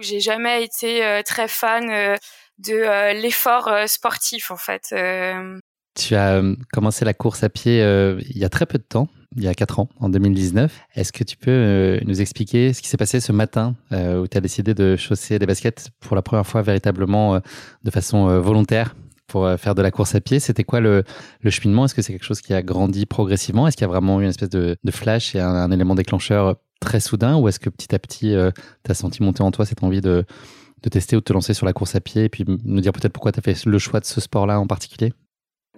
J'ai jamais été euh, très fan euh, de euh, l'effort sportif en fait. Tu as commencé la course à pied il y a très peu de temps, il y a 4 ans, en 2019. Est-ce que tu peux nous expliquer ce qui s'est passé ce matin où tu as décidé de chausser des baskets pour la première fois véritablement de façon volontaire pour faire de la course à pied? C'était quoi le, cheminement? Est-ce que c'est quelque chose qui a grandi progressivement? Est-ce qu'il y a vraiment eu une espèce de, flash et un, élément déclencheur très soudain ou est-ce que petit à petit, euh, tu as senti monter en toi cette envie de, tester ou de te lancer sur la course à pied et puis nous dire peut-être pourquoi tu as fait le choix de ce sport-là en particulier?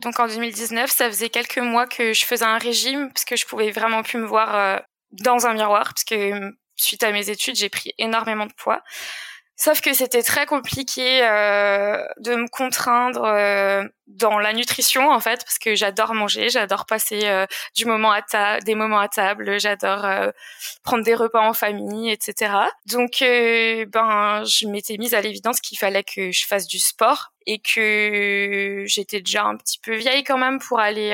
Donc en 2019, ça faisait quelques mois que je faisais un régime parce que je pouvais vraiment plus me voir euh, dans un miroir parce que suite à mes études, j'ai pris énormément de poids. Sauf que c'était très compliqué euh, de me contraindre euh, dans la nutrition en fait parce que j'adore manger, j'adore passer euh, du moment à des moments à table, j'adore prendre des repas en famille, etc. Donc ben je m'étais mise à l'évidence qu'il fallait que je fasse du sport et que j'étais déjà un petit peu vieille quand même pour aller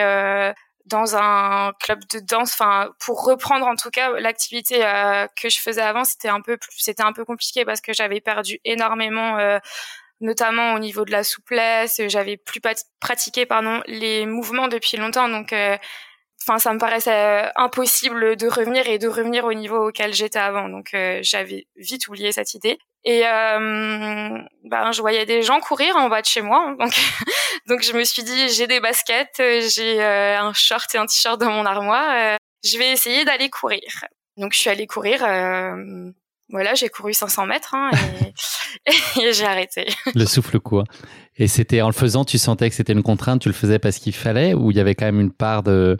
dans un club de danse enfin pour reprendre en tout cas l'activité euh, que je faisais avant c'était un peu c'était un peu compliqué parce que j'avais perdu énormément euh, notamment au niveau de la souplesse j'avais plus pratiqué pardon les mouvements depuis longtemps donc euh, enfin ça me paraissait impossible de revenir et de revenir au niveau auquel j'étais avant donc j'avais vite oublié cette idée et euh, ben, je voyais des gens courir en bas de chez moi. Donc, donc je me suis dit, j'ai des baskets, j'ai euh, un short et un t-shirt dans mon armoire. Euh, je vais essayer d'aller courir. Donc je suis allée courir. Euh, voilà, j'ai couru 500 mètres hein, et, et j'ai arrêté. Le souffle quoi. Et c'était en le faisant, tu sentais que c'était une contrainte, tu le faisais parce qu'il fallait, ou il y avait quand même une part de,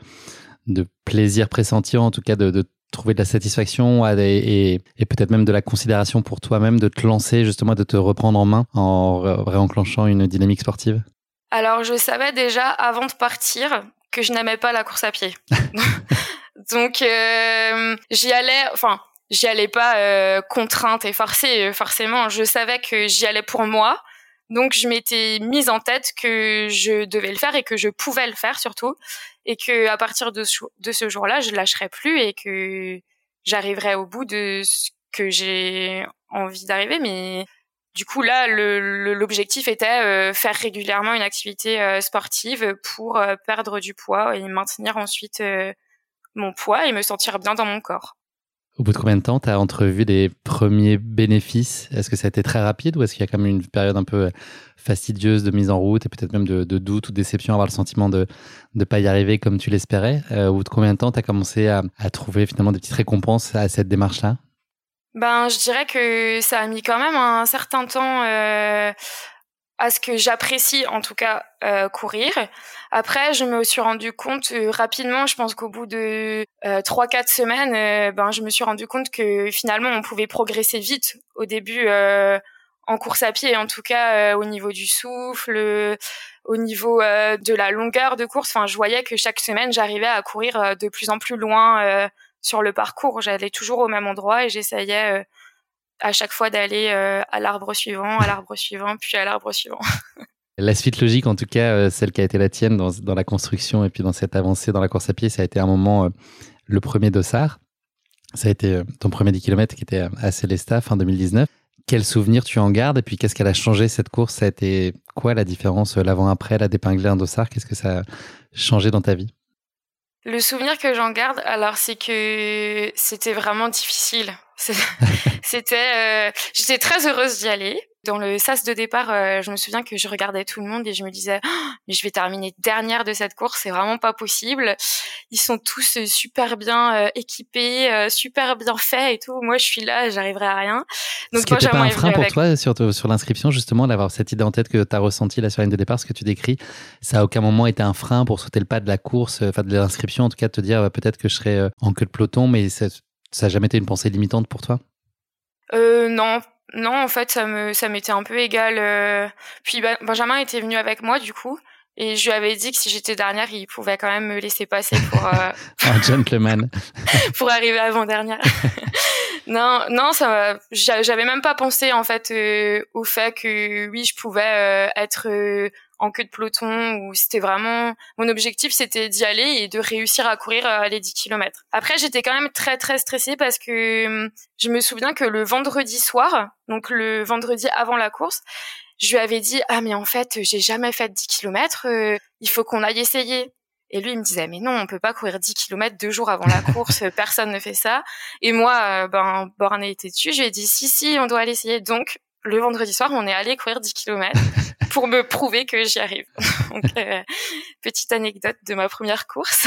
de plaisir pressenti, en tout cas de, de trouver de la satisfaction et, peut-être même de la considération pour toi-même de te lancer, justement, de te reprendre en main en réenclenchant une dynamique sportive? Alors, je savais déjà avant de partir que je n'aimais pas la course à pied. Donc, euh, j'y allais, enfin, j'y allais pas euh, contrainte et forcée, forcément. Je savais que j'y allais pour moi. Donc, je m'étais mise en tête que je devais le faire et que je pouvais le faire surtout et que à partir de ce, jour-là, je lâcherai plus et que j'arriverai au bout de ce que j'ai envie d'arriver. Mais du coup, là, l'objectif était euh, faire régulièrement une activité euh, sportive pour euh, perdre du poids et maintenir ensuite mon poids et me sentir bien dans mon corps. Au bout de combien de temps tu as entrevu des premiers bénéfices? Est-ce que ça a été très rapide ou est-ce qu'il y a quand même une période un peu fastidieuse de mise en route et peut-être même de, doute ou déception, avoir le sentiment de ne pas y arriver comme tu l'espérais? Euh, Au bout de combien de temps tu as commencé à, trouver finalement des petites récompenses à cette démarche-là? Ben, je dirais que ça a mis quand même un certain temps euh, à ce que j'apprécie en tout cas euh, courir. Après, je me suis rendu compte euh, rapidement, je pense qu'au bout de euh, trois quatre semaines, euh, ben je me suis rendu compte que finalement on pouvait progresser vite au début en course à pied, en tout cas au niveau du souffle, au niveau de la longueur de course. Enfin, je voyais que chaque semaine j'arrivais à courir de plus en plus loin sur le parcours. J'allais toujours au même endroit et j'essayais à chaque fois d'aller à l'arbre suivant, à l'arbre suivant, puis à l'arbre suivant. La suite logique, en tout cas, celle qui a été la tienne dans, dans, la construction et puis dans cette avancée dans la course à pied, ça a été un moment le premier dossard. Ça a été ton premier 10 km qui était à Célesta fin 2019. Quel souvenir tu en gardes et puis qu'est-ce qu'elle a changé cette course? Ça a été quoi la différence l'avant-après, la d'épingler un dossard? Qu'est-ce que ça a changé dans ta vie? Le souvenir que j'en garde, alors c'est que c'était vraiment difficile. C'était, euh, j'étais très heureuse d'y aller dans le sas de départ, euh, je me souviens que je regardais tout le monde et je me disais, oh, mais je vais terminer dernière de cette course, c'est vraiment pas possible. Ils sont tous euh, super bien euh, équipés, super bien faits et tout. Moi, je suis là, j'arriverai à rien. Donc, ce n'était pas un frein pour toi sur, sur l'inscription, justement, d'avoir cette idée en tête que tu as ressenti là sur la ligne de départ, ce que tu décris, ça a aucun moment été un frein pour sauter le pas de la course, enfin de l'inscription, en tout cas, de te dire bah, peut-être que je serai en queue de peloton, mais ça, ça a jamais été une pensée limitante pour toi? Euh, non, non, en fait, ça me, ça m'était un peu égal. Euh. Puis Benjamin était venu avec moi, du coup, et je lui avais dit que si j'étais dernière, il pouvait quand même me laisser passer pour euh, un gentleman pour arriver avant dernière. non, non, ça, j'avais même pas pensé en fait euh, au fait que oui, je pouvais être en queue de peloton ou c'était vraiment mon objectif c'était d'y aller et de réussir à courir euh, les 10 km. Après j'étais quand même très très stressée parce que hum, je me souviens que le vendredi soir, donc le vendredi avant la course, je lui avais dit ah mais en fait j'ai jamais fait 10 km, euh, il faut qu'on aille essayer. Et lui, il me disait, mais non, on peut pas courir 10 km deux jours avant la course, personne ne fait ça. Et moi, euh, ben, borné était dessus, je lui ai dit, si, si, on doit aller essayer. Donc, le vendredi soir, on est allé courir 10 km pour me prouver que j'y arrive. Euh, petite anecdote de ma première course.